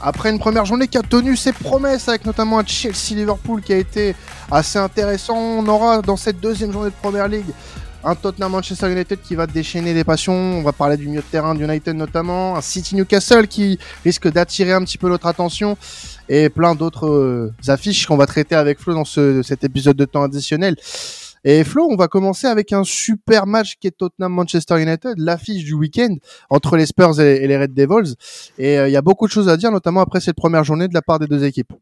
après une première journée qui a tenu ses promesses avec notamment un Chelsea-Liverpool qui a été assez intéressant. On aura dans cette deuxième journée de Première League un Tottenham Manchester United qui va déchaîner des passions. On va parler du milieu de terrain d'United notamment. Un City Newcastle qui risque d'attirer un petit peu notre attention. Et plein d'autres euh, affiches qu'on va traiter avec Flo dans ce, cet épisode de temps additionnel. Et Flo, on va commencer avec un super match qui est Tottenham-Manchester United, l'affiche du week-end entre les Spurs et, les Red Devils. Et euh, il y a beaucoup de choses à dire, notamment après cette première journée de la part des deux équipes.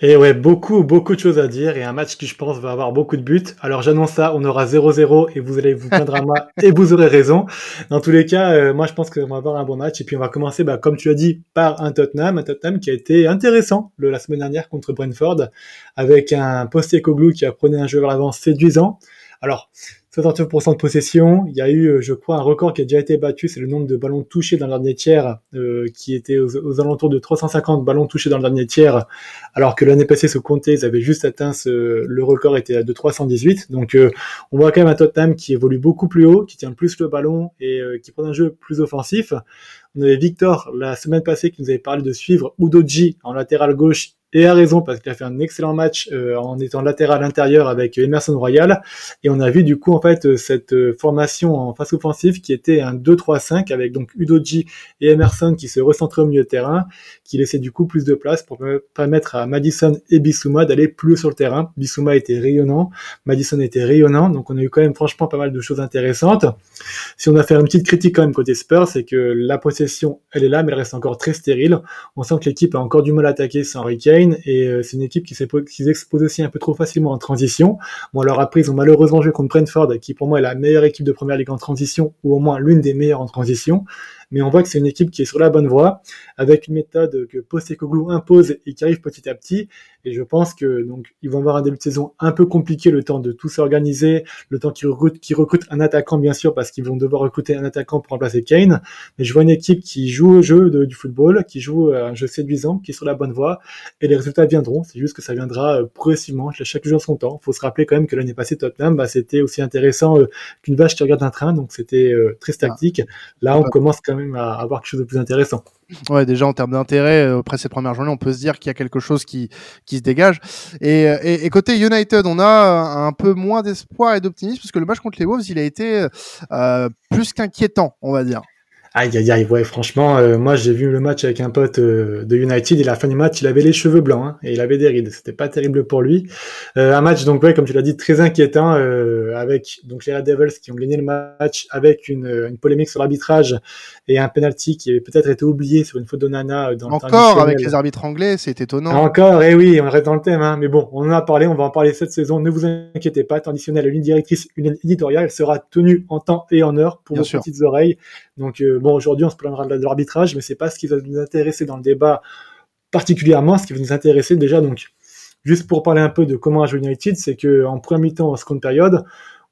Et ouais, beaucoup, beaucoup de choses à dire et un match qui, je pense, va avoir beaucoup de buts. Alors, j'annonce ça, on aura 0-0 et vous allez vous plaindre à moi et vous aurez raison. Dans tous les cas, euh, moi, je pense qu'on va avoir un bon match et puis on va commencer, bah, comme tu as dit, par un Tottenham, un Tottenham qui a été intéressant le, la semaine dernière contre Brentford avec un Postecoglou qui a prenait un jeu vers l'avant séduisant. Alors, 69% de possession. Il y a eu, euh, je crois, un record qui a déjà été battu, c'est le nombre de ballons touchés dans le dernier tiers, euh, qui était aux, alentours de 350 ballons touchés dans le dernier tiers, alors que l'année passée, ce comptait, ils avaient juste atteint le record était de 318. Donc, euh, on voit quand même un Tottenham qui évolue beaucoup plus haut, qui tient plus le ballon et qui prend un jeu plus offensif. On avait Victor la semaine passée qui nous avait parlé de suivre Udoji en latéral gauche et a raison parce qu'il a fait un excellent match euh, en étant latéral intérieur avec Emerson Royal et on a vu du coup en fait cette euh, formation en face offensive qui était un 2-3-5 avec donc Udoji et Emerson qui se recentraient au milieu de terrain qui laissait du coup plus de place pour permettre à Madison et Bissouma d'aller plus sur le terrain. Bissouma était rayonnant, Madison était rayonnant, donc on a eu quand même franchement pas mal de choses intéressantes. Si on a fait une petite critique quand même côté Spurs, c'est que la possession elle est là mais elle reste encore très stérile. On sent que l'équipe a encore du mal à attaquer sans Et euh, c'est une équipe qui s'expose aussi un peu trop facilement en transition. Bon alors après ils ont malheureusement joué contre Brentford qui pour moi est la meilleure équipe de première ligue en transition ou au moins l'une des meilleures en transition mais on voit que c'est une équipe qui est sur la bonne voie, avec une méthode que Postecoglou impose et qui arrive petit à petit. Et je pense que donc ils vont avoir un début de saison un peu compliqué, le temps de tout s'organiser, le temps qu'ils recrutent, un attaquant bien sûr parce qu'ils vont devoir recruter un attaquant pour remplacer Kane. Mais je vois une équipe qui joue au jeu du football, qui joue un jeu séduisant, qui est sur la bonne voie, et les résultats viendront. C'est juste que ça viendra euh, progressivement, chaque jour son temps. Il faut se rappeler quand même que l'année passée Tottenham, bah, c'était aussi intéressant euh, qu'une vache qui regarde un train, donc c'était euh, très tactique. Là, on commence quand même à avoir quelque chose de plus intéressant. Ouais, déjà en termes d'intérêt, euh, après ces premières journées, on peut se dire qu'il y a quelque chose qui, qui se dégage. Et, euh, et, côté United, on a un peu moins d'espoir et d'optimisme parce que le match contre les Wolves, il a été euh, plus qu'inquiétant, on va dire. Aïe aïe aïe, ouais, franchement, euh, moi j'ai vu le match avec un pote euh, de United et la fin du match, il avait les cheveux blancs hein, et il avait des rides. C'était pas terrible pour lui. Euh, un match donc ouais, comme tu l'as dit, très inquiétant avec donc les Red Devils qui ont gagné le match avec une, une polémique sur l'arbitrage et un penalty qui avait peut-être été oublié sur une faute de Nana dans Encore avec les arbitres anglais, c'est étonnant. Encore, et eh oui, on reste dans le thème, hein, mais bon, on en a parlé, on va en parler cette saison. Ne vous inquiétez pas, traditionnelle, une directrice, une éditoriale, sera tenue en temps et en heure pour vos petites oreilles. Donc bon, aujourd'hui, on se plaindra de l'arbitrage, mais c'est pas ce qui va nous intéresser dans le débat particulièrement. Ce qui va nous intéresser déjà, donc, juste pour parler un peu de comment a joué United, c'est que en première mi-temps, en seconde période,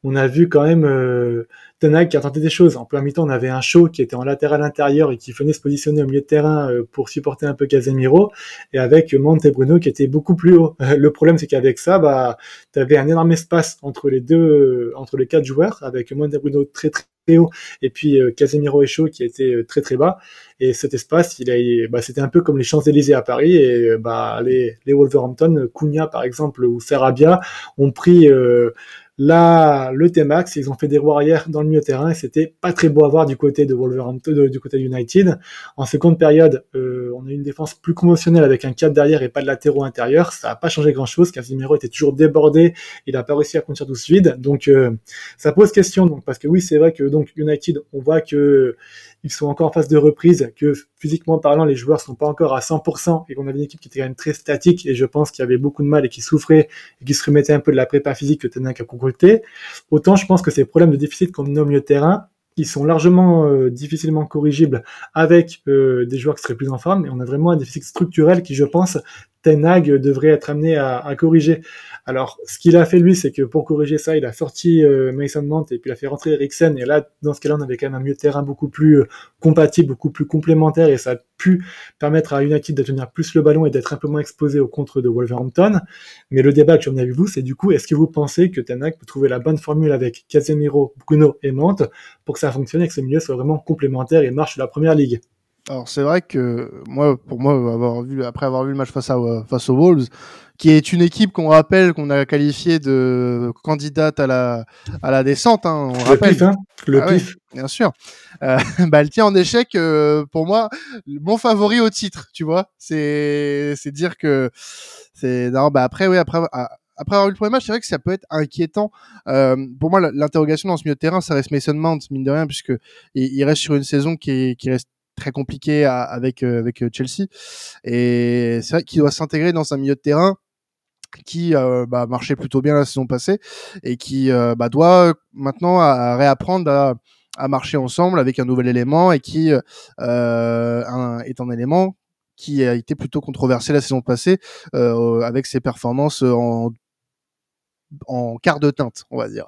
on a vu quand même euh, Ten qui a tenté des choses. En plein mi-temps, on avait un show qui était en latéral intérieur et qui venait se positionner au milieu de terrain euh, pour supporter un peu Casemiro, et avec Monte et Bruno qui étaient beaucoup plus haut. Le problème, c'est qu'avec ça, bah, tu avais un énorme espace entre les deux, euh, entre les quatre joueurs, avec Monte et Bruno très très haut, et puis euh, Casemiro et Shaw qui était très très bas. Et cet espace, il a, bah, c'était un peu comme les Champs-Élysées à Paris, et bah, les, les Wolverhampton, Cunha par exemple, ou Sarabia, ont pris Là, le T-Max, ils ont fait des roues arrière dans le milieu terrain et c'était pas très beau à voir du côté de Wolverhampton, du côté de United. En seconde période, euh, on a eu une défense plus conventionnelle avec un 4 derrière et pas de latéraux intérieur. Ça n'a pas changé grand chose. Casimiro était toujours débordé. Il n'a pas réussi à conduire tout vide. Donc, euh, ça pose question. Donc, parce que oui, c'est vrai que donc United, on voit que ils sont encore en phase de reprise, que physiquement parlant, les joueurs sont pas encore à 100% et qu'on avait une équipe qui était quand même très statique et je pense qu'il y avait beaucoup de mal et qui souffrait et qui se remettait un peu de la prépa physique que Tenac a Autant je pense que ces problèmes de déficit qu'on milieu de terrain, ils sont largement euh, difficilement corrigibles avec euh, des joueurs qui seraient plus en forme et on a vraiment un déficit structurel qui, je pense, Tenag devrait être amené à, à corriger. Alors, ce qu'il a fait lui, c'est que pour corriger ça, il a sorti euh, Mason Mount et puis il a fait rentrer Eriksen. Et là, dans ce cas-là, on avait quand même un milieu de terrain beaucoup plus euh, compatible, beaucoup plus complémentaire et ça a pu permettre à United de tenir plus le ballon et d'être un peu moins exposé au contre de Wolverhampton. Mais le débat que j'en ai avec vous, c'est du coup, est-ce que vous pensez que Tenag peut trouver la bonne formule avec Casemiro, Bruno et Mount pour que ça fonctionne et que ce milieu soit vraiment complémentaire et marche la première ligue? Alors c'est vrai que moi, pour moi, avoir vu après avoir vu le match face à face aux Wolves, qui est une équipe qu'on rappelle qu'on a qualifiée de candidate à la à la descente, hein, on le rappelle. pif, hein le Ah pif. bien sûr. Euh, bah, elle tient en échec, euh, pour moi, mon favori au titre, tu vois. C'est, c'est dire que c'est, non, bah après, oui, après, ah, après avoir vu le premier match, c'est vrai que ça peut être inquiétant. Euh, pour moi, l'interrogation dans ce milieu de terrain, ça reste Mason Mount, mine de rien, puisque il, il reste sur une saison qui, est, qui reste très compliquée à- avec, euh, avec Chelsea. Et c'est vrai qu'il doit s'intégrer dans un milieu de terrain qui euh, bah, marchait plutôt bien la saison passée et qui euh, bah, doit maintenant à- réapprendre à, à marcher ensemble avec un nouvel élément et qui euh, est un élément qui a été plutôt controversé la saison passée euh, avec ses performances en en quart de teinte, on va dire.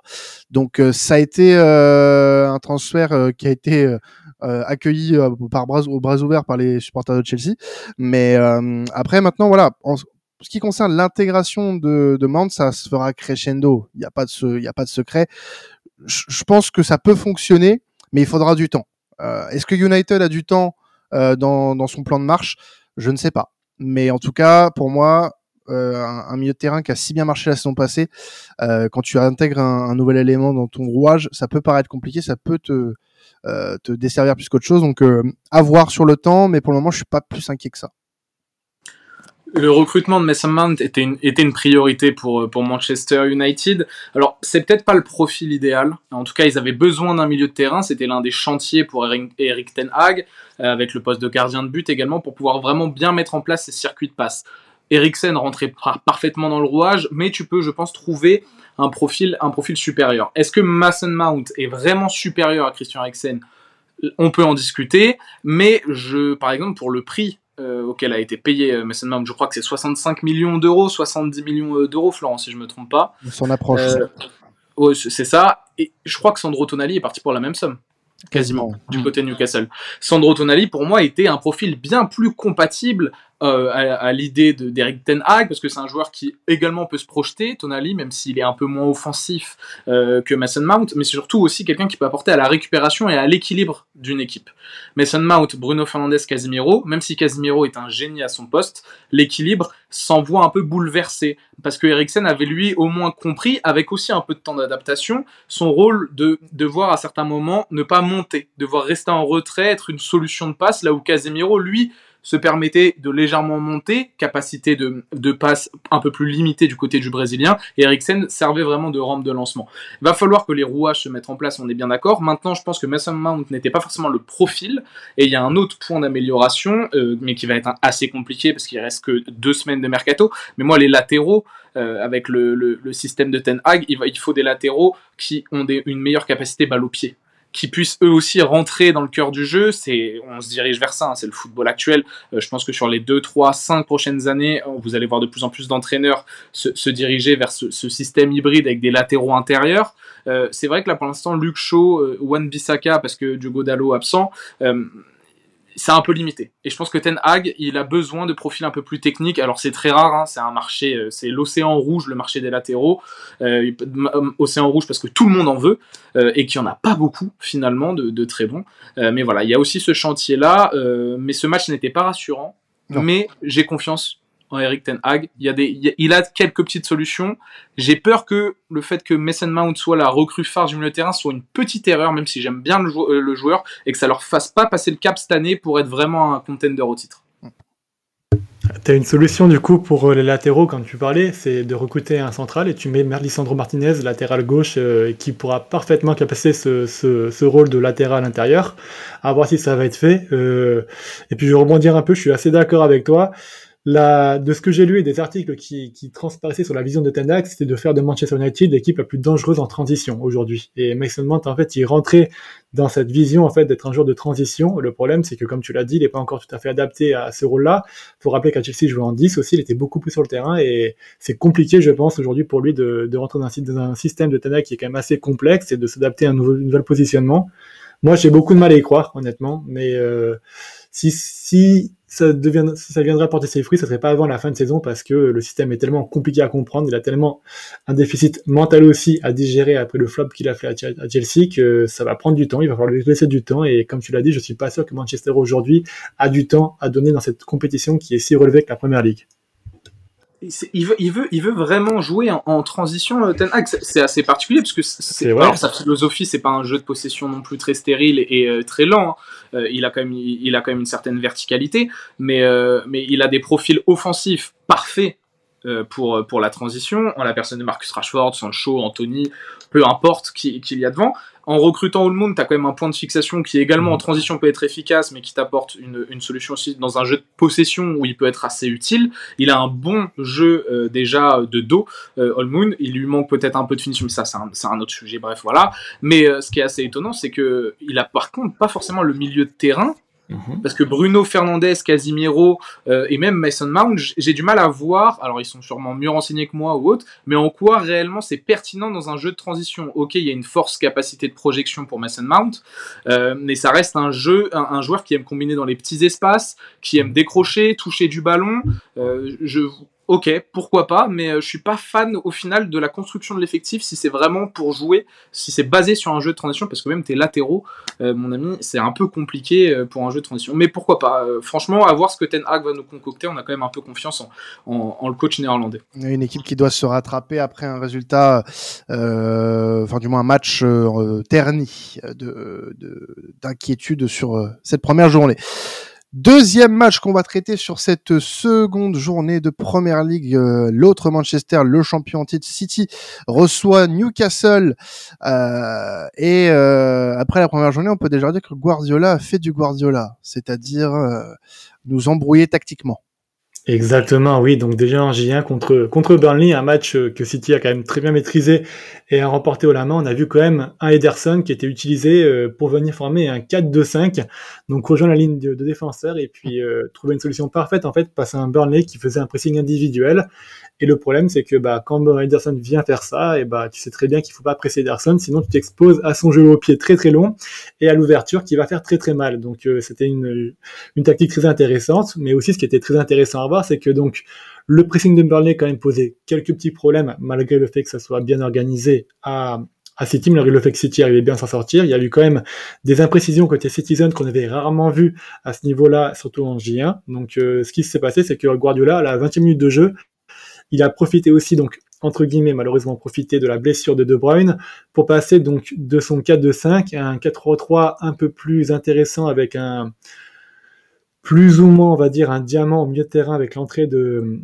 Donc euh, ça a été euh, un transfert euh, qui a été accueilli par bras, au bras ouverts par les supporters de Chelsea. Mais après maintenant voilà, en ce qui concerne l'intégration de, de Mount, ça se fera crescendo. Il n'y a pas de ce, y a pas de secret. Je, je pense que ça peut fonctionner, mais il faudra du temps. Euh, Est-ce que United a du temps euh, dans, dans son plan de marche? Je ne sais pas. Mais en tout cas, pour moi, un, un milieu de terrain qui a si bien marché la saison passée, euh, quand tu intègres un, nouvel élément dans ton rouage, ça peut paraître compliqué, ça peut te, euh, desservir plus qu'autre chose. Donc, euh, à voir sur le temps, mais pour le moment, je suis pas plus inquiet que ça. Le recrutement de Mason Mount était une, une priorité pour, Manchester United. Alors, c'est peut-être pas le profil idéal. En tout cas, ils avaient besoin d'un milieu de terrain. C'était l'un des chantiers pour Eric, Ten Hag, euh, avec le poste de gardien de but également, pour pouvoir vraiment bien mettre en place ces circuits de passe. Eriksen rentrait par- parfaitement dans le rouage, mais tu peux, je pense, trouver un profil, un profil supérieur. Est-ce que Mason Mount est vraiment supérieur à Christian Eriksen? On peut en discuter, mais je, par exemple, pour le prix euh, auquel a été payé euh, Mason Mount, je crois que c'est 65 millions d'euros, 70 millions euh, d'euros, Florent, si je me trompe pas. On s'en approche. Euh, ouais, c'est ça. Et je crois que Sandro Tonali est parti pour la même somme. Quasiment, du côté de Newcastle. Sandro Tonali, pour moi, était un profil bien plus compatible euh, à, l'idée de- d'Eric Ten Hag, parce que c'est un joueur qui également peut se projeter, Tonali, même s'il est un peu moins offensif euh, que Mason Mount, mais c'est surtout aussi quelqu'un qui peut apporter à la récupération et à l'équilibre d'une équipe. Mason Mount, Bruno Fernandes, Casemiro, même si Casemiro est un génie à son poste, l'équilibre s'en voit un peu bouleversé, parce que Eriksen avait lui au moins compris, avec aussi un peu de temps d'adaptation, son rôle de devoir à certains moments ne pas monter, devoir rester en retrait, être une solution de passe, là où Casemiro, lui, se permettait de légèrement monter, capacité de, de passe un peu plus limitée du côté du Brésilien, et Eriksen servait vraiment de rampe de lancement. Il va falloir que les rouages se mettent en place, on est bien d'accord. Maintenant, je pense que Mason Mount n'était pas forcément le profil, et il y a un autre point d'amélioration, euh, mais qui va être assez compliqué, parce qu'il reste que deux semaines de mercato, mais moi, les latéraux, euh, avec le, système de Ten Hag, il, va- il faut des latéraux qui ont une meilleure capacité balle au pied qui puissent eux aussi rentrer dans le cœur du jeu. C'est, on se dirige vers ça, hein, c'est le football actuel. Euh, je pense que sur les 2, 3, 5 prochaines années, vous allez voir de plus en plus d'entraîneurs se, diriger vers ce, ce système hybride avec des latéraux intérieurs. Euh, c'est vrai que là pour l'instant, Luke Shaw, euh, Wan Bissaka, parce que Diogo Dallo absent, euh, c'est un peu limité. Et je pense que Ten Hag, il a besoin de profils un peu plus techniques. Alors c'est très rare, hein, c'est un marché, euh, c'est l'océan rouge, le marché des latéraux. Euh, euh, océan rouge parce que tout le monde en veut euh, et qu'il n'y en a pas beaucoup finalement de, de très bons. Euh, mais voilà, il y a aussi ce chantier-là. euh, mais ce match n'était pas rassurant. Non. Mais j'ai confiance en Eric Ten Hag. Il, y a des, il, a- quelques petites solutions. J'ai peur que le fait que Mason Mount soit la recrue phare du milieu de terrain soit une petite erreur, même si j'aime bien le, euh, joueur, et que ça leur fasse pas passer le cap cette année pour être vraiment un contender au titre. T'as une solution du coup pour euh, les latéraux, quand tu parlais, c'est de recruter un central et tu mets Lisandro Martinez, latéral gauche, euh, qui pourra parfaitement capacer ce, ce, rôle de latéral intérieur. À voir si ça va être fait. Et puis je vais rebondir un peu, je suis assez d'accord avec toi. La, de ce que j'ai lu et des articles qui, qui transparaissaient sur la vision de Ten c'était de faire de Manchester United l'équipe la plus dangereuse en transition aujourd'hui. Et Mason Mount, en fait, il rentrait dans cette vision en fait d'être un joueur de transition. Le problème, c'est que comme tu l'as dit, il n'est pas encore tout à fait adapté à ce rôle-là. Faut rappeler qu'à Chelsea, il jouait en 10 aussi, il était beaucoup plus sur le terrain et c'est compliqué, je pense, aujourd'hui pour lui de, de rentrer dans un, dans un système de Ten qui est quand même assez complexe et de s'adapter à un nouveau, nouvel positionnement. Moi, j'ai beaucoup de mal à y croire, honnêtement, mais euh, si, si ça, ça viendra porter ses fruits, ça serait pas avant la fin de saison parce que le système est tellement compliqué à comprendre, il a tellement un déficit mental aussi à digérer après le flop qu'il a fait à Chelsea que ça va prendre du temps, il va falloir lui laisser du temps et comme tu l'as dit, je suis pas sûr que Manchester aujourd'hui a du temps à donner dans cette compétition qui est si relevée que la première ligue il veut, il, veut, il veut vraiment jouer en, transition, euh, Ten Hag. C'est assez particulier parce que c'est, sa philosophie, c'est pas un jeu de possession non plus très stérile et, euh, très lent. Hein. Euh, il, a quand même, il, a quand même une certaine verticalité, mais, mais il a des profils offensifs parfaits pour, pour la transition, en la personne de Marcus Rashford, Sancho, Anthony, peu importe qui, qu'il y a devant en recrutant Allmund, tu as quand même un point de fixation qui également en transition peut être efficace, mais qui t'apporte une, solution aussi dans un jeu de possession où il peut être assez utile. Il a un bon jeu euh, déjà de dos, euh, Allmund. Il lui manque peut-être un peu de finition, mais ça c'est un, autre sujet, bref voilà. Mais euh, ce qui est assez étonnant, c'est que il a par contre pas forcément le milieu de terrain Mhm. Parce que Bruno Fernandez, Casimiro euh, et même Mason Mount, j'ai du mal à voir, alors ils sont sûrement mieux renseignés que moi ou autre, mais en quoi réellement c'est pertinent dans un jeu de transition? Ok, il y a une force capacité de projection pour Mason Mount, euh, mais ça reste un jeu, un, joueur qui aime combiner dans les petits espaces, qui aime décrocher, toucher du ballon. Euh, je, ok, pourquoi pas, mais euh, je suis pas fan au final de la construction de l'effectif si c'est vraiment pour jouer, si c'est basé sur un jeu de transition, parce que même tes latéraux, euh, mon ami, c'est un peu compliqué euh, pour un jeu de transition. Mais pourquoi pas Franchement, à voir ce que Ten Hag va nous concocter, on a quand même un peu confiance en, le coach néerlandais. Une équipe qui doit se rattraper après un résultat, enfin du moins un match terni d'inquiétude de, sur cette première journée. Deuxième match qu'on va traiter sur cette seconde journée de Première League. Euh, l'autre Manchester, le champion titre City, reçoit Newcastle. Euh, et euh, après la première journée, on peut déjà dire que Guardiola a fait du Guardiola, c'est-à-dire nous embrouiller tactiquement. Exactement, oui. Donc déjà en J1 contre contre Burnley, un match euh, que City a quand même très bien maîtrisé et a remporté au la main. On a vu quand même un Ederson qui était utilisé euh, pour venir former un 4-2-5, donc rejoindre la ligne de, défenseurs et puis euh, trouver une solution parfaite en fait à un Burnley qui faisait un pressing individuel et le problème, c'est que bah, quand Ederson vient faire ça, et bah, tu sais très bien qu'il faut pas presser Ederson, sinon tu t'exposes à son jeu au pied très très long et à l'ouverture qui va faire très très mal. Donc euh, c'était une, une tactique très intéressante, mais aussi ce qui était très intéressant à voir, c'est que donc le pressing de Burnley quand même posait quelques petits problèmes, malgré le fait que ça soit bien organisé à, à City, malgré le fait que City arrivait bien à s'en sortir. Il y a eu quand même des imprécisions côté Citizen qu'on avait rarement vu à ce niveau-là, surtout en J1. Donc euh, ce qui s'est passé, c'est que Guardiola, à la 20e minute de jeu, il a profité aussi, donc, entre guillemets, malheureusement, profité de la blessure de De Bruyne pour passer donc de son 4-2-5 à un 4-3 un peu plus intéressant avec un plus ou moins, on va dire, un diamant au milieu de terrain avec l'entrée de,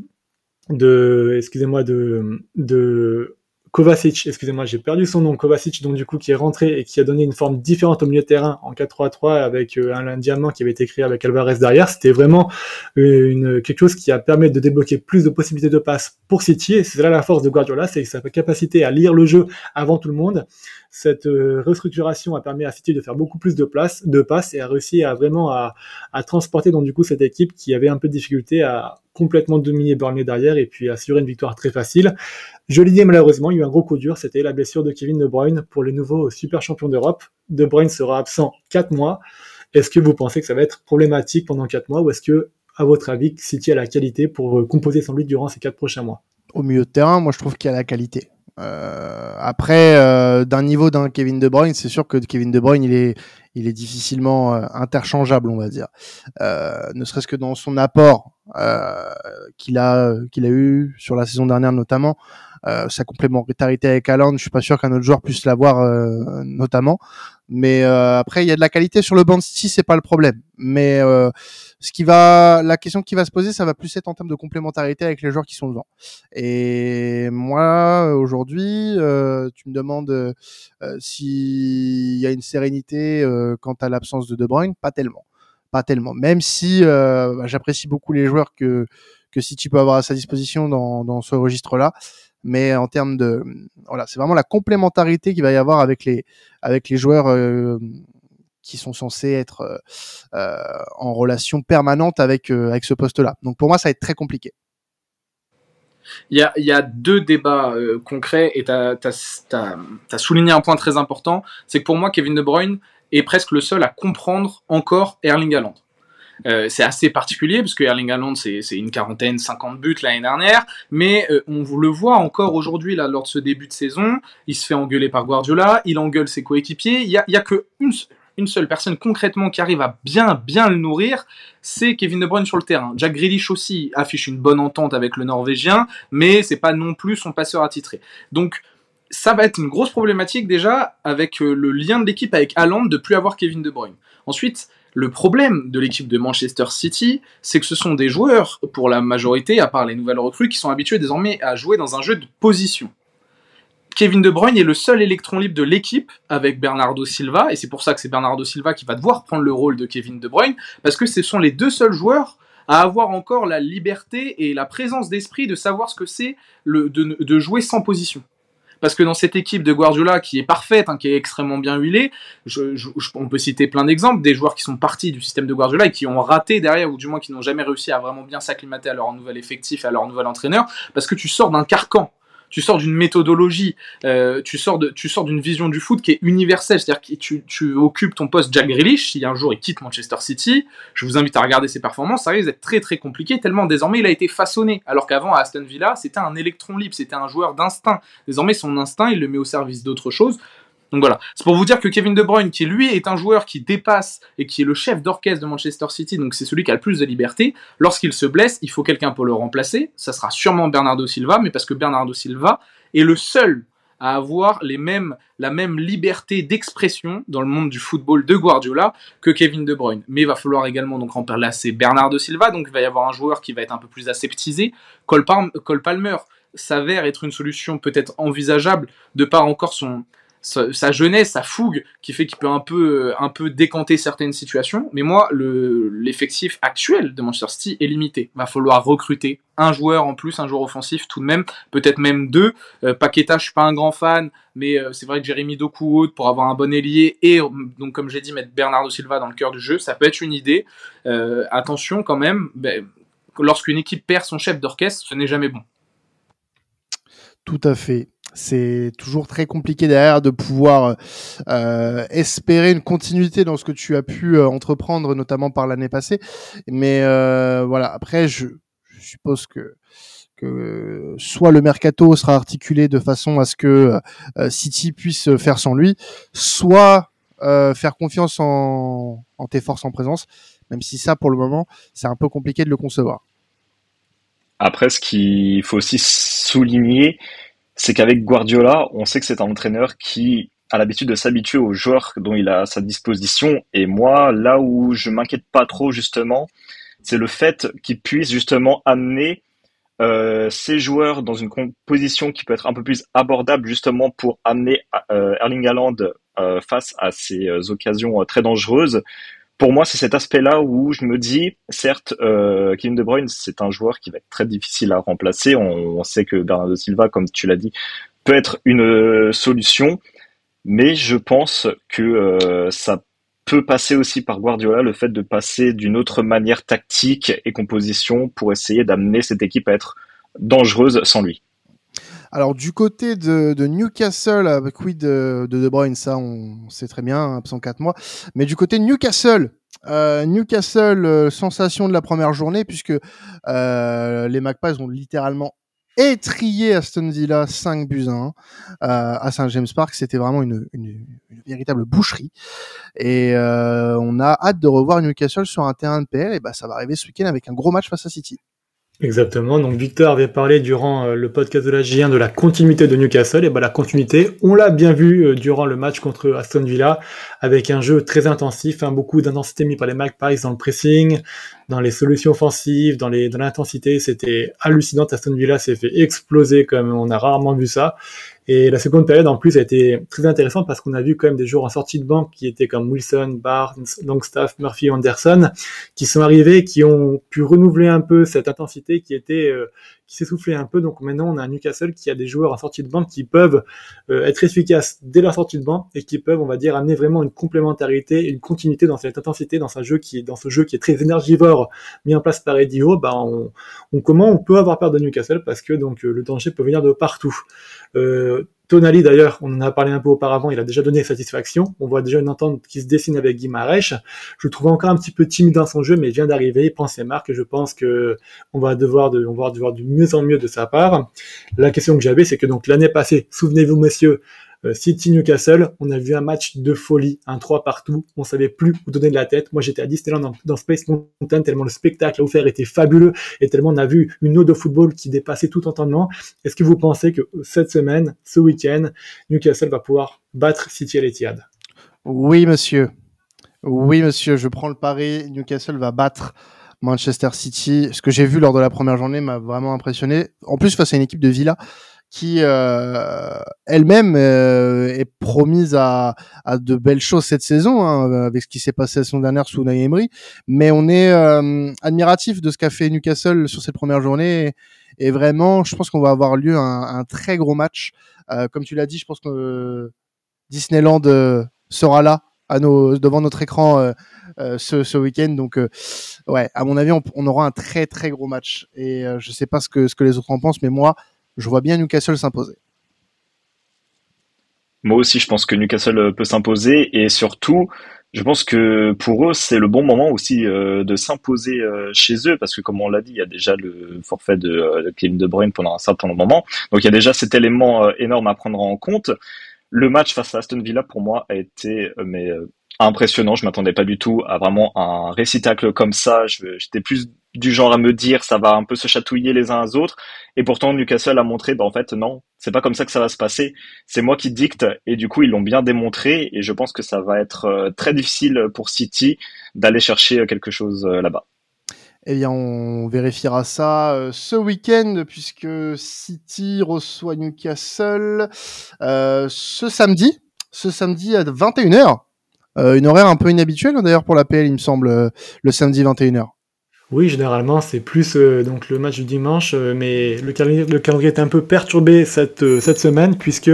de, excusez-moi, de, de Kovacic, excusez-moi, j'ai perdu son nom, Kovacic, donc du coup qui est rentré et qui a donné une forme différente au milieu de terrain en 4-3-3 avec euh, un, diamant qui avait été créé avec Alvarez derrière. C'était vraiment euh, une, quelque chose qui a permis de débloquer plus de possibilités de passe pour City c'est là la force de Guardiola, c'est sa capacité à lire le jeu avant tout le monde cette euh, restructuration a permis à City de faire beaucoup plus de place, de passes et a réussi à vraiment à, transporter donc du coup cette équipe qui avait un peu de difficulté à complètement dominer Burnley derrière et puis assurer une victoire très facile. Je l'ai dit malheureusement, il y a eu un gros coup dur, c'était la blessure de Kevin De Bruyne pour les nouveaux super champions d'Europe. De Bruyne sera absent 4 mois. Est-ce que vous pensez que ça va être problématique pendant 4 mois ou est-ce que, à votre avis, City a la qualité pour euh, composer son lutte durant ces 4 prochains mois? Au milieu de terrain, moi je trouve qu'il y a la qualité. Euh, après, euh, d'un niveau d'un Kevin De Bruyne, c'est sûr que Kevin De Bruyne, il est, il est difficilement interchangeable, on va dire. ne serait-ce que dans son apport qu'il a, qu'il a eu sur la saison dernière notamment, sa complémentarité avec Haaland, je suis pas sûr qu'un autre joueur puisse l'avoir notamment. Mais après, il y a de la qualité sur le banc de City, c'est pas le problème. Mais ce qui va, la question qui va se poser, ça va plus être en termes de complémentarité avec les joueurs qui sont devant. Et moi, aujourd'hui, euh, tu me demandes euh, s'il y a une sérénité euh, quant à l'absence de De Bruyne, pas tellement, pas tellement. Même si euh, bah, j'apprécie beaucoup les joueurs que que City peut avoir à sa disposition dans, dans ce registre-là, mais en termes de voilà, c'est vraiment la complémentarité qu'il va y avoir avec les avec les joueurs euh, qui sont censés être euh, euh, en relation permanente avec, avec ce poste-là. Donc pour moi, ça va être très compliqué. Il y a, il y a deux débats concrets et tu as, souligné un point très important, c'est que pour moi, Kevin De Bruyne est presque le seul à comprendre encore Erling Haaland. Euh, c'est assez particulier parce que Erling Haaland c'est une quarantaine, 50 buts l'année dernière, mais euh, on le voit encore aujourd'hui là lors de ce début de saison, il se fait engueuler par Guardiola, il engueule ses coéquipiers, il y a, y a que une, seule personne concrètement qui arrive à bien bien le nourrir, c'est Kevin De Bruyne sur le terrain. Jack Grealish aussi affiche une bonne entente avec le Norvégien, mais c'est pas non plus son passeur attitré. Donc ça va être une grosse problématique déjà avec euh, le lien de l'équipe avec Haaland de plus avoir Kevin De Bruyne. Ensuite, le problème de l'équipe de Manchester City, c'est que ce sont des joueurs, pour la majorité, à part les nouvelles recrues, qui sont habitués désormais à jouer dans un jeu de position. Kevin De Bruyne est le seul électron libre de l'équipe avec Bernardo Silva, et c'est pour ça que c'est Bernardo Silva qui va devoir prendre le rôle de Kevin De Bruyne, parce que ce sont les deux seuls joueurs à avoir encore la liberté et la présence d'esprit de savoir ce que c'est de, jouer sans position parce que dans cette équipe de Guardiola qui est parfaite, hein, qui est extrêmement bien huilée, je, on peut citer plein d'exemples des joueurs qui sont partis du système de Guardiola et qui ont raté derrière ou du moins qui n'ont jamais réussi à vraiment bien s'acclimater à leur nouvel effectif, à leur nouvel entraîneur, parce que tu sors d'un carcan tu sors d'une méthodologie, euh, tu sors de, tu sors d'une vision du foot qui est universelle, c'est-à-dire que tu, occupes ton poste Jack Grealish, si un jour il quitte Manchester City, je vous invite à regarder ses performances, ça risque d'être très très compliqué, tellement désormais il a été façonné, alors qu'avant à Aston Villa, c'était un électron libre, c'était un joueur d'instinct. Désormais son instinct, il le met au service d'autre chose. Donc voilà, c'est pour vous dire que Kevin De Bruyne, qui lui est un joueur qui dépasse et qui est le chef d'orchestre de Manchester City, donc c'est celui qui a le plus de liberté, lorsqu'il se blesse, il faut quelqu'un pour le remplacer. Ça sera sûrement Bernardo Silva, mais parce que Bernardo Silva est le seul à avoir les mêmes, la même liberté d'expression dans le monde du football de Guardiola que Kevin De Bruyne. Mais il va falloir également donc remplacer Bernardo Silva, donc il va y avoir un joueur qui va être un peu plus aseptisé. Cole, Palmer s'avère être une solution peut-être envisageable de par encore son, sa, jeunesse, sa fougue, qui fait qu'il peut un peu, un peu décanter certaines situations. Mais moi, l'effectif actuel de Manchester City est limité. Va falloir recruter un joueur en plus, un joueur offensif tout de même, peut-être même deux. Euh, Paqueta, je suis pas un grand fan, mais euh, c'est vrai que Jérémy Doku pour avoir un bon ailier et donc comme j'ai dit mettre Bernardo Silva dans le cœur du jeu, ça peut être une idée. Euh, attention quand même, ben, lorsqu'une équipe perd son chef d'orchestre, ce n'est jamais bon. Tout à fait c'est toujours très compliqué derrière de pouvoir euh, espérer une continuité dans ce que tu as pu euh, entreprendre, notamment par l'année passée. Mais euh, voilà, après, je, je, suppose que que soit le mercato sera articulé de façon à ce que euh, City puisse faire sans lui, soit euh, faire confiance en, en tes forces en présence, même si ça, pour le moment, c'est un peu compliqué de le concevoir. Après, ce qu'il faut aussi souligner, c'est qu'avec Guardiola, on sait que c'est un entraîneur qui a l'habitude de s'habituer aux joueurs dont il a à sa disposition. Et moi, là où je m'inquiète pas trop justement, c'est le fait qu'il puisse justement amener euh, ces joueurs dans une composition qui peut être un peu plus abordable justement pour amener euh, Erling Haaland euh, face à ces occasions très dangereuses pour moi, c'est cet aspect-là où je me dis, certes, euh, Kevin De Bruyne, c'est un joueur qui va être très difficile à remplacer. On, sait que Bernardo Silva, comme tu l'as dit, peut être une euh, solution, mais je pense que euh, ça peut passer aussi par Guardiola, le fait de passer d'une autre manière tactique et composition pour essayer d'amener cette équipe à être dangereuse sans lui. Alors du côté de, Newcastle, avec oui de, de, Bruyne, ça on sait très bien, absent 4 mois. Mais du côté de Newcastle, euh, Newcastle, euh, sensation de la première journée, puisque euh, les Magpies ont littéralement étrié Aston Villa 5 buts à 1 à Saint James Park. C'était vraiment une, une, véritable boucherie. Et on a hâte de revoir Newcastle sur un terrain de PL. Et bah ça va arriver ce week-end avec un gros match face à City. Exactement. Donc Victor avait parlé durant euh, le podcast de la J1 de la continuité de Newcastle. Et ben la continuité, on l'a bien vu euh, durant le match contre Aston Villa, avec un jeu très intensif, hein, beaucoup d'intensité mis par les Magpies dans le pressing, dans les solutions offensives, dans les dans l'intensité. C'était hallucinant. Aston Villa s'est fait exploser comme on a rarement vu ça. Et la seconde période, en plus, a été très intéressante parce qu'on a vu quand même des joueurs en sortie de banque qui étaient comme Wilson, Barnes, Longstaff, Murphy, Anderson, qui sont arrivés, qui ont pu renouveler un peu cette intensité qui était, euh, qui s'essoufflait un peu. Donc maintenant, on a Newcastle qui a des joueurs en sortie de banque qui peuvent euh, être efficaces dès leur sortie de banque et qui peuvent, on va dire, amener vraiment une complémentarité, une continuité dans cette intensité, dans un jeu qui dans ce jeu qui est très énergivore, mis en place par Eddie Howe, bah on, comment on peut avoir peur de Newcastle parce que donc le danger peut venir de partout. Euh, Tonali d'ailleurs, on en a parlé un peu auparavant, il a déjà donné satisfaction. On voit déjà une entente qui se dessine avec Guimarães. Je le trouve encore un petit peu timide dans son jeu, mais il vient d'arriver, il prend ses marques et je pense que on va devoir de, on va devoir du mieux en mieux de sa part. La question que j'avais, c'est que donc l'année passée, souvenez-vous messieurs, City Newcastle, on a vu un match de folie, un 3 partout, on savait plus où donner de la tête. Moi j'étais à Disneyland dans, Space Mountain tellement le spectacle offert était fabuleux et tellement on a vu une eau de football qui dépassait tout entendement. Est-ce que vous pensez que cette semaine, ce week-end, Newcastle va pouvoir battre City à l'Etihad? Oui monsieur. Oui monsieur, je prends le pari, Newcastle va battre Manchester City. Ce que j'ai vu lors de la première journée m'a vraiment impressionné. En plus face à une équipe de Villa qui euh, elle-même euh, est promise à, à, de belles choses cette saison, hein, avec ce qui s'est passé la saison dernière sous Unai Emery. Mais on est euh, admiratif de ce qu'a fait Newcastle sur cette première journée. Et, vraiment, je pense qu'on va avoir lieu un, un très gros match. comme tu l'as dit, je pense que Disneyland sera là à nos, devant notre écran ce, ce week-end. Donc, ouais, à mon avis, on, on, aura un très très gros match. Et je sais pas ce que ce que les autres en pensent, mais moi, je vois bien Newcastle s'imposer. Moi aussi, je pense que Newcastle euh, peut s'imposer et surtout, je pense que pour eux, c'est le bon moment aussi euh, de s'imposer euh, chez eux parce que comme on l'a dit, il y a déjà le forfait de, Kevin De Bruyne pendant un certain moment. Donc il y a déjà cet élément énorme à prendre en compte. Le match face à Aston Villa pour moi a été impressionnant. Je m'attendais pas du tout à vraiment un récitacle comme ça. J'étais plus du genre à me dire ça va un peu se chatouiller les uns aux autres. Et pourtant, Newcastle a montré, bah, en fait, non, c'est pas comme ça que ça va se passer. C'est moi qui dicte. Et du coup, ils l'ont bien démontré. Et je pense que ça va être euh, très difficile pour City d'aller chercher euh, quelque chose euh, là-bas. Eh bien, on vérifiera ça ce week-end puisque City reçoit Newcastle ce samedi. Ce samedi à 21h. une horaire un peu inhabituelle d'ailleurs pour la PL, il me semble, le samedi 21h. Oui, généralement, c'est plus euh, donc le match du dimanche, euh, mais le calendrier, le est un peu perturbé cette, euh, semaine, puisque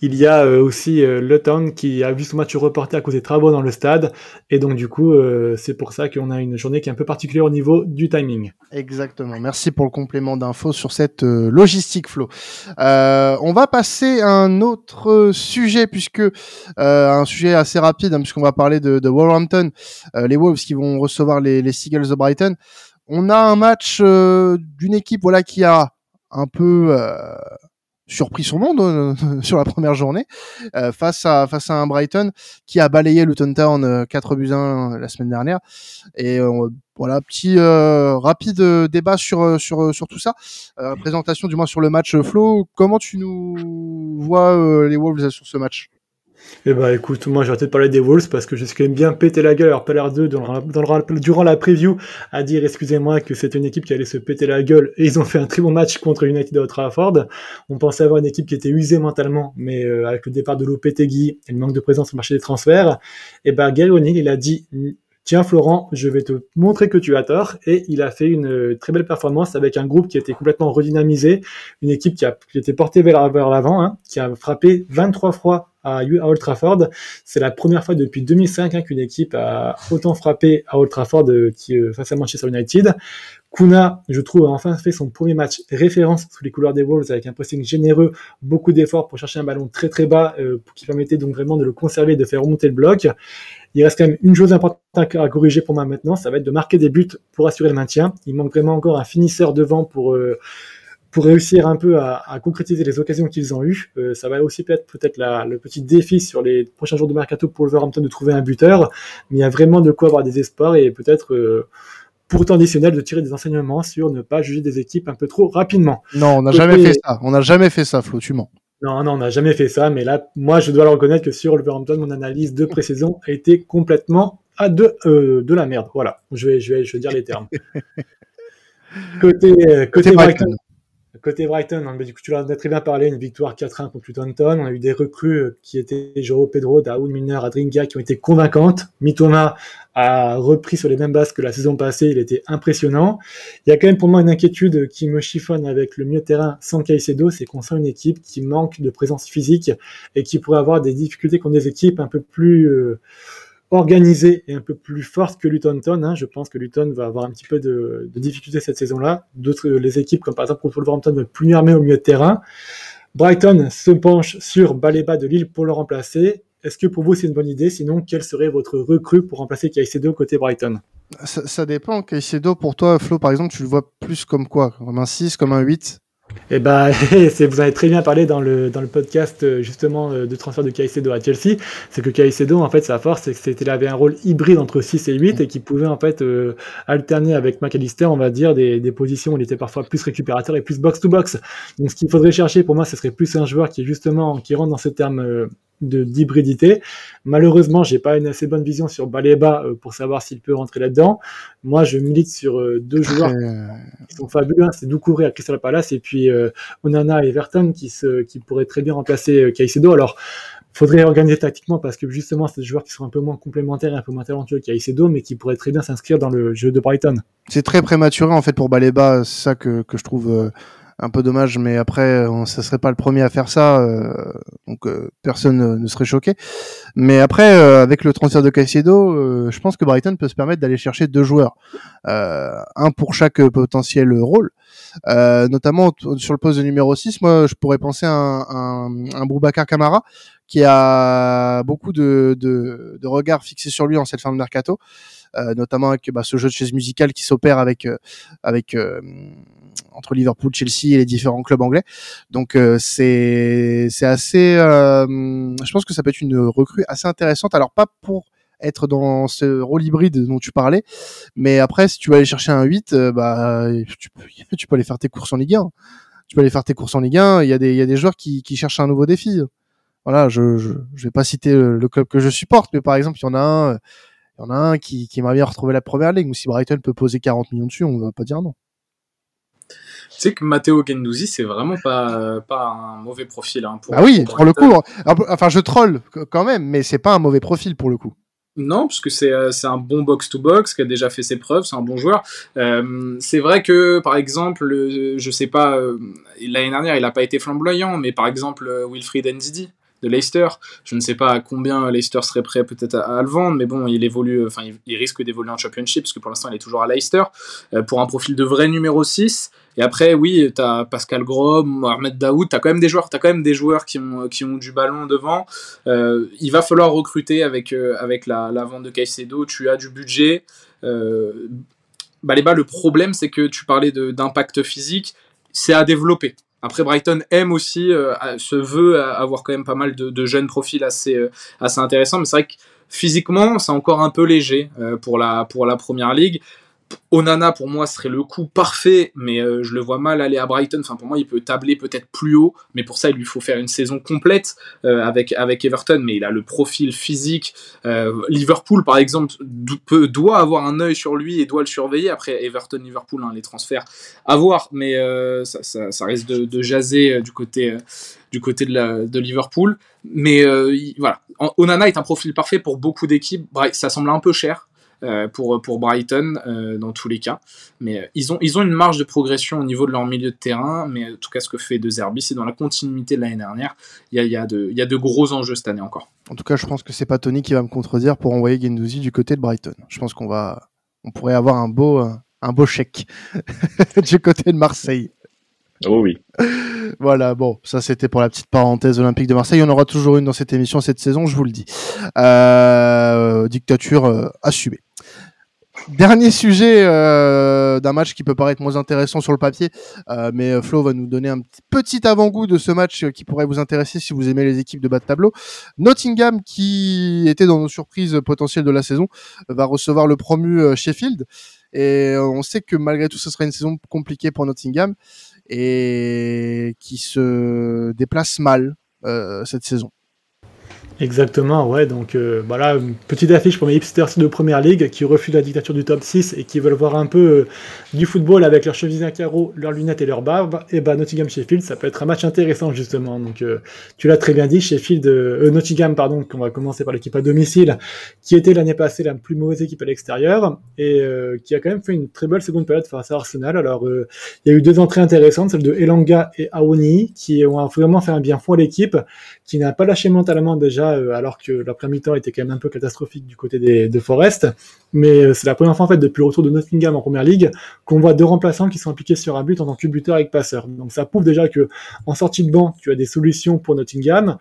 il y a aussi Luton qui a vu son match reporté à cause des travaux dans le stade, et donc du coup, c'est pour ça qu'on a une journée qui est un peu particulière au niveau du timing. Exactement. Merci pour le complément d'infos sur cette logistique, Flo. on va passer à un autre sujet, puisque un sujet assez rapide, hein, puisqu'on va parler de, de les Wolves qui vont recevoir les, les Seagulls de Brighton on a un match euh, d'une équipe voilà qui a un peu euh, surpris son monde euh, sur la première journée face à face à un Brighton qui a balayé Luton Town 4 buts 1 la semaine dernière. Et voilà petit rapide débat sur sur sur tout ça. Présentation du moins sur le match Flo comment tu nous vois les Wolves sur ce match? Eh ben écoute, moi j'ai peut-être parler des Wolves parce que suis quand même bien pété la gueule. Peller 2 dans durant la preview à dire excusez-moi que c'était une équipe qui allait se péter la gueule et ils ont fait un très bon match contre United à Trafford. On pensait avoir une équipe qui était usée mentalement, mais euh, avec le départ de Lopetegui et le manque de présence au marché des transferts, et eh ben Gary O'Neill il a dit Tiens Florent, je vais te montrer que tu as tort. Et il a fait une euh, très belle performance avec un groupe qui était complètement redynamisé, une équipe qui a qui était portée vers, l'avant, hein, qui a frappé 23 fois à, Old Trafford. C'est la première fois depuis 2005 hein, qu'une équipe a autant frappé à Old Trafford euh, qui, euh, face à Manchester United. Kuna, je trouve, a enfin fait son premier match référence sous les couleurs des Wolves avec un pressing généreux, beaucoup d'efforts pour chercher un ballon très très bas euh, qui permettait donc vraiment de le conserver, de faire remonter le bloc. Il reste quand même une chose importante à corriger pour moi maintenant, ça va être de marquer des buts pour assurer le maintien. Il manque vraiment encore un finisseur devant pour euh, pour réussir un peu à, à concrétiser les occasions qu'ils ont eues. Euh, ça va aussi peut-être peut-être le petit défi sur les prochains jours de mercato pour Wolverhampton de trouver un buteur, mais il y a vraiment de quoi avoir des espoirs et peut-être euh, pour temps additionnel de tirer des enseignements sur ne pas juger des équipes un peu trop rapidement. Non, on n'a jamais fait ça. On n'a jamais fait ça, Flo, tu mens. Non, non, on n'a jamais fait ça, mais là, moi, je dois le reconnaître que sur Wolverhampton, mon analyse de pré-saison a été complètement à de, euh, de la merde. Voilà, je vais, je vais, je vais dire les termes. côté, euh, côté, Brighton. Côté Brighton, hein, du coup, tu l'as très bien parlé, une victoire 4-1 contre Luton On a eu des recrues euh, qui étaient Joao Pedro, Daoud Milner, Adringa, qui ont été convaincantes. Mitoma a repris sur les mêmes bases que la saison passée, il était impressionnant. Il y a quand même pour moi une inquiétude qui me chiffonne avec le mieux terrain sans Caicedo, c'est qu'on sent une équipe qui manque de présence physique et qui pourrait avoir des difficultés contre des équipes un peu plus... Euh, organisée et un peu plus forte que Luton Town. Hein. Je pense que Luton va avoir un petit peu de, de difficultés cette saison-là. D'autres, les équipes comme par exemple Wolverhampton vont plus armées au milieu de terrain. Brighton se penche sur Baleba de Lille pour le remplacer. Est-ce que pour vous c'est une bonne idée? Sinon, quel serait votre recrue pour remplacer Caicedo côté Brighton? Ça, ça, dépend. Caicedo, pour toi, Flo, par exemple, tu le vois plus comme quoi? Comme un 6, comme un 8 eh ben, vous avez très bien parlé dans le, dans le podcast euh, justement euh, de transfert de Caicedo à Chelsea. C'est que Caicedo, en fait, sa force, c'est qu'il avait un rôle hybride entre 6 et 8 et qui pouvait en fait euh, alterner avec McAllister, on va dire, des, des, positions où il était parfois plus récupérateur et plus box-to-box. Donc, ce qu'il faudrait chercher pour moi, ce serait plus un joueur qui justement, qui rentre dans ce terme d'hybridité. Malheureusement, j'ai pas une assez bonne vision sur Baleba euh, pour savoir s'il peut rentrer là-dedans. Moi, je milite sur euh, deux joueurs qui sont fabuleux. Hein. C'est Doucouré à Crystal Palace et puis euh, Onana et Everton qui se qui pourraient très bien remplacer Caicedo. Alors faudrait organiser tactiquement parce que justement c'est des joueurs qui sont un peu moins complémentaires et un peu moins talentueux qu'Aicedo mais qui pourraient très bien s'inscrire dans le jeu de Brighton. C'est très prématuré en fait pour Baleba, c'est ça que, que je trouve un peu dommage, mais après, on, ça serait pas le premier à faire ça, euh, donc euh, personne ne, serait choqué. Mais après, euh, avec le transfert de Caicedo, je pense que Brighton peut se permettre d'aller chercher deux joueurs, un pour chaque potentiel rôle. notamment sur le poste de numéro 6, moi je pourrais penser à un, un, un Boubacar Camara qui a beaucoup de, de, de regards fixés sur lui en cette fin de mercato. Euh, notamment avec bah, ce jeu de chaise musicale qui s'opère avec euh, avec euh, entre Liverpool, Chelsea et les différents clubs anglais. Donc c'est c'est assez. je pense que ça peut être une recrue assez intéressante. Alors pas pour être dans ce rôle hybride dont tu parlais. Mais après, si tu vas aller chercher un 8, bah, tu, peux, aller faire tes courses en Ligue 1. Tu peux aller faire tes courses en Ligue 1. Il y a des, il y a des joueurs qui, qui cherchent un nouveau défi. Voilà, je, je, vais pas citer le, club que je supporte, mais par exemple, il y en a un, il y en a un qui, qui bien retrouver la première ligue, mais si Brighton peut poser 40 millions dessus, on va pas dire non. Tu sais que Matteo Gendouzi, c'est vraiment pas, pas un mauvais profil. Hein, pour, ah oui, pour, le coup. Enfin, je troll quand même, mais c'est pas un mauvais profil pour le coup. Non, parce que c'est euh, un bon box-to-box qui a déjà fait ses preuves, c'est un bon joueur. Euh, c'est vrai que, par exemple, je sais pas, euh, l'année dernière, il n'a pas été flamboyant, mais par exemple, Wilfried Ndidi, de Leicester. Je ne sais pas à combien Leicester serait prêt peut-être à, le vendre, mais bon, il évolue, enfin, il, risque d'évoluer en Championship parce que pour l'instant, il est toujours à Leicester euh, pour un profil de vrai numéro 6. Et après, oui, tu as Pascal Grom, Mohamed Daoud, tu as quand même des joueurs, as quand même des joueurs qui ont, qui ont du ballon devant. Euh, il va falloir recruter avec, euh, avec la, vente de Caicedo, tu as du budget. le problème, c'est que tu parlais d'impact physique, c'est à développer. Après, Brighton aime aussi, euh, se veut avoir quand même pas mal de, jeunes profils assez, euh, assez intéressants, mais c'est vrai que physiquement, c'est encore un peu léger euh, pour, la, pour la première ligue. Onana pour moi serait le coup parfait, mais euh, je le vois mal aller à Brighton. Enfin pour moi il peut tabler peut-être plus haut, mais pour ça il lui faut faire une saison complète euh, avec avec Everton. Mais il a le profil physique. Euh, Liverpool par exemple doit avoir un œil sur lui et doit le surveiller. Après Everton Liverpool hein, les transferts à voir, mais ça, risque de, jaser du côté du côté de, de Liverpool. Mais voilà, Onana est un profil parfait pour beaucoup d'équipes. Ça semble un peu cher pour, pour Brighton euh, dans tous les cas. Mais euh, ils, ont, ils ont une marge de progression au niveau de leur milieu de terrain, mais en tout cas ce que fait De Zerbi, c'est dans la continuité de l'année dernière. Il y a, y, a de, y a de gros enjeux cette année encore. En tout cas, je pense que c'est pas Tony qui va me contredire pour envoyer Gendouzi du côté de Brighton. Je pense qu'on va, on pourrait avoir un beau, un beau chèque du côté de Marseille. Oh oui. voilà, bon, ça c'était pour la petite parenthèse olympique de Marseille. Il y en aura toujours une dans cette émission cette saison, je vous le dis. Euh, dictature assumée. Dernier sujet euh, d'un match qui peut paraître moins intéressant sur le papier, euh, mais euh, Flo va nous donner un petit avant-goût de ce match qui pourrait vous intéresser si vous aimez les équipes de bas de tableau. Nottingham, qui était dans nos surprises potentielles de la saison, va recevoir le promu Sheffield. Et on sait que malgré tout, ce sera une saison compliquée pour Nottingham et qui se déplace mal cette saison. Exactement, ouais. Donc euh, voilà, une petite affiche pour mes hipsters de première ligue qui refusent la dictature du top 6 et qui veulent voir un peu euh, du football avec leurs chemises à carreaux, leurs lunettes et leurs barbes. Et bah Nottingham Sheffield, ça peut être un match intéressant justement. Donc euh, tu l'as très bien dit, Sheffield, Nottingham, pardon, qu'on va commencer par l'équipe à domicile, qui était l'année passée la plus mauvaise équipe à l'extérieur et qui a quand même fait une très belle seconde période face à Arsenal. Alors il y a eu deux entrées intéressantes, celle de Elanga et Aoni, qui ont vraiment fait un bien fond à l'équipe, qui n'a pas lâché mentalement déjà euh, alors que la première mi-temps était quand même un peu catastrophique du côté des, de Forest. Mais euh, c'est la première fois en fait depuis le retour de Nottingham en première ligue qu'on voit deux remplaçants qui sont impliqués sur un but en tant que buteur avec passeur. Donc ça prouve déjà que en sortie de banc, tu as des solutions pour Nottingham.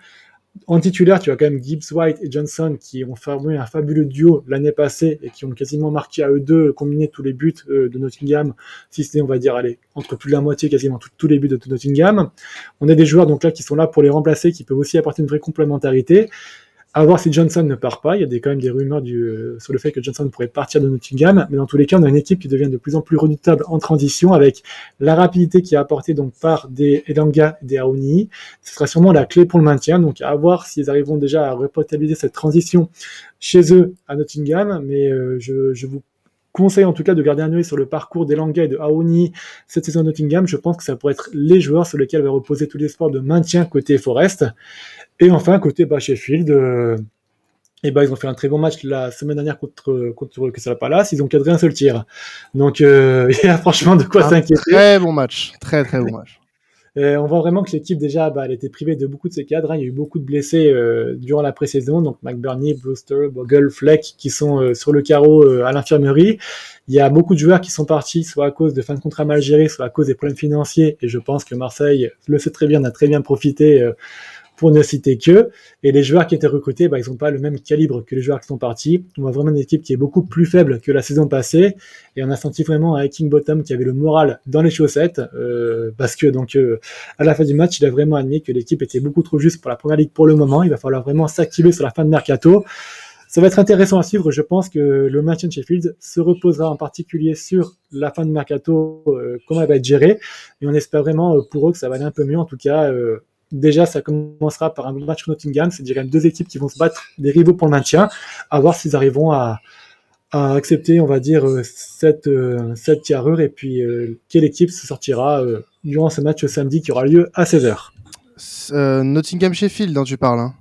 En titulaire, tu as quand même Gibbs White et Johnson qui ont formé un fabuleux duo l'année passée et qui ont quasiment marqué à eux deux combiné tous les buts euh, de Nottingham, si c'était, on va dire, allez, entre plus de la moitié, quasiment tous les buts de Nottingham. On a des joueurs donc là qui sont là pour les remplacer, qui peuvent aussi apporter une vraie complémentarité. À voir si Johnson ne part pas. Il y a des, quand même des rumeurs euh, sur le fait que Johnson pourrait partir de Nottingham. Mais dans tous les cas, on a une équipe qui devient de plus en plus redoutable en transition avec la rapidité qui est apportée donc par des Elanga et des Aouni. Ce sera sûrement la clé pour le maintien. Donc à voir s'ils arriveront déjà à repotabiliser cette transition chez eux à Nottingham. Mais euh, je, je vous conseille en tout cas de garder un œil sur le parcours d'Elanga et de Aouni cette saison à Nottingham. Je pense que ça pourrait être les joueurs sur lesquels va reposer tous les sports de maintien côté Forest. Et enfin, côté bah, Sheffield, euh, et bah, ils ont fait un très bon match la semaine dernière contre, contre Crystal Palace. Ils ont cadré un seul tir. Donc, euh, il y a franchement de quoi s'inquiéter. Très bon match. Très, très bon match. Et on voit vraiment que l'équipe, déjà, bah, elle était privée de beaucoup de ses cadres. Hein. Il y a eu beaucoup de blessés euh, durant la pré-saison. Donc, McBurney, Brewster, Bogle, Fleck, qui sont euh, sur le carreau euh, à l'infirmerie. Il y a beaucoup de joueurs qui sont partis, soit à cause de fin de contrat mal gérés, soit à cause des problèmes financiers. Et je pense que Marseille le sait très bien, a très bien profité pour ne citer que. Et les joueurs qui étaient recrutés, bah, ils n'ont pas le même calibre que les joueurs qui sont partis. On voit vraiment une équipe qui est beaucoup plus faible que la saison passée. Et on a senti vraiment un King Bottom qui avait le moral dans les chaussettes. Euh, parce que donc euh, à la fin du match, il a vraiment admis que l'équipe était beaucoup trop juste pour la première ligue pour le moment. Il va falloir vraiment s'activer sur la fin de mercato. Ça va être intéressant à suivre. Je pense que le match de Sheffield se reposera en particulier sur la fin de mercato, euh, comment elle va être gérée. Et on espère vraiment euh, pour eux que ça va aller un peu mieux. En tout cas, euh, déjà, ça commencera par un match Nottingham. C'est déjà deux équipes qui vont se battre des rivaux pour le maintien. À voir s'ils arriveront à, accepter, on va dire, euh, cette, euh, cette et puis euh, quelle équipe se sortira durant ce match samedi qui aura lieu à 16h. Nottingham Sheffield dont tu parles. Hein.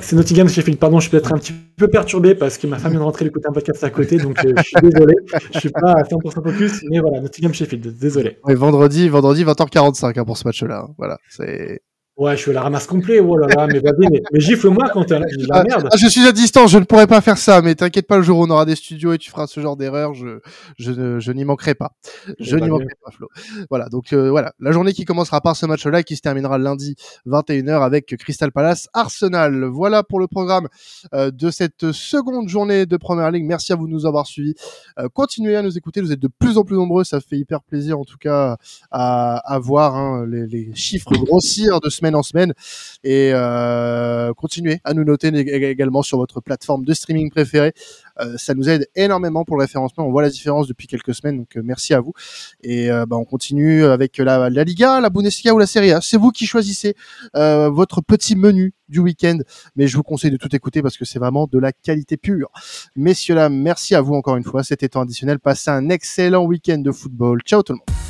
C'est Nottingham Sheffield. Pardon, je suis peut-être un petit peu perturbé parce que ma femme vient de rentrer écouter un podcast à côté, donc euh, je suis désolé. Je suis pas à 100% focus, mais voilà, Nottingham Sheffield. Désolé. Ouais, vendredi, vendredi 20h45 hein, pour ce match-là. Voilà, c'est. Ouais, je suis à la ramasse complet. Oh là là, mais vas-y, mais, mais gifle-moi quand t'es la merde. ah, je suis à distance, je ne pourrais pas faire ça, mais t'inquiète pas, le jour où on aura des studios et tu feras ce genre d'erreur, je, je, je n'y manquerai pas. Je Eh ben, n'y manquerai pas, Flo. Voilà, donc euh, voilà, la journée qui commencera par ce match-là et qui se terminera lundi 21h avec Crystal Palace Arsenal. Voilà pour le programme euh, de cette seconde journée de Première Ligue. Merci à vous de nous avoir suivis. Euh, continuez à nous écouter, vous êtes de plus en plus nombreux, ça fait hyper plaisir en tout cas à, à voir hein, les, les chiffres grossir de en semaine et euh, continuez à nous noter ég- également sur votre plateforme de streaming préférée. Euh, ça nous aide énormément pour le référencement. On voit la différence depuis quelques semaines, donc euh, merci à vous. Et bah, on continue avec la, la Liga, la Bundesliga ou la Serie A. C'est vous qui choisissez votre petit menu du week-end, mais je vous conseille de tout écouter parce que c'est vraiment de la qualité pure. Messieurs, là, merci à vous encore une fois. C'était temps additionnel. Passez un excellent week-end de football. Ciao tout le monde.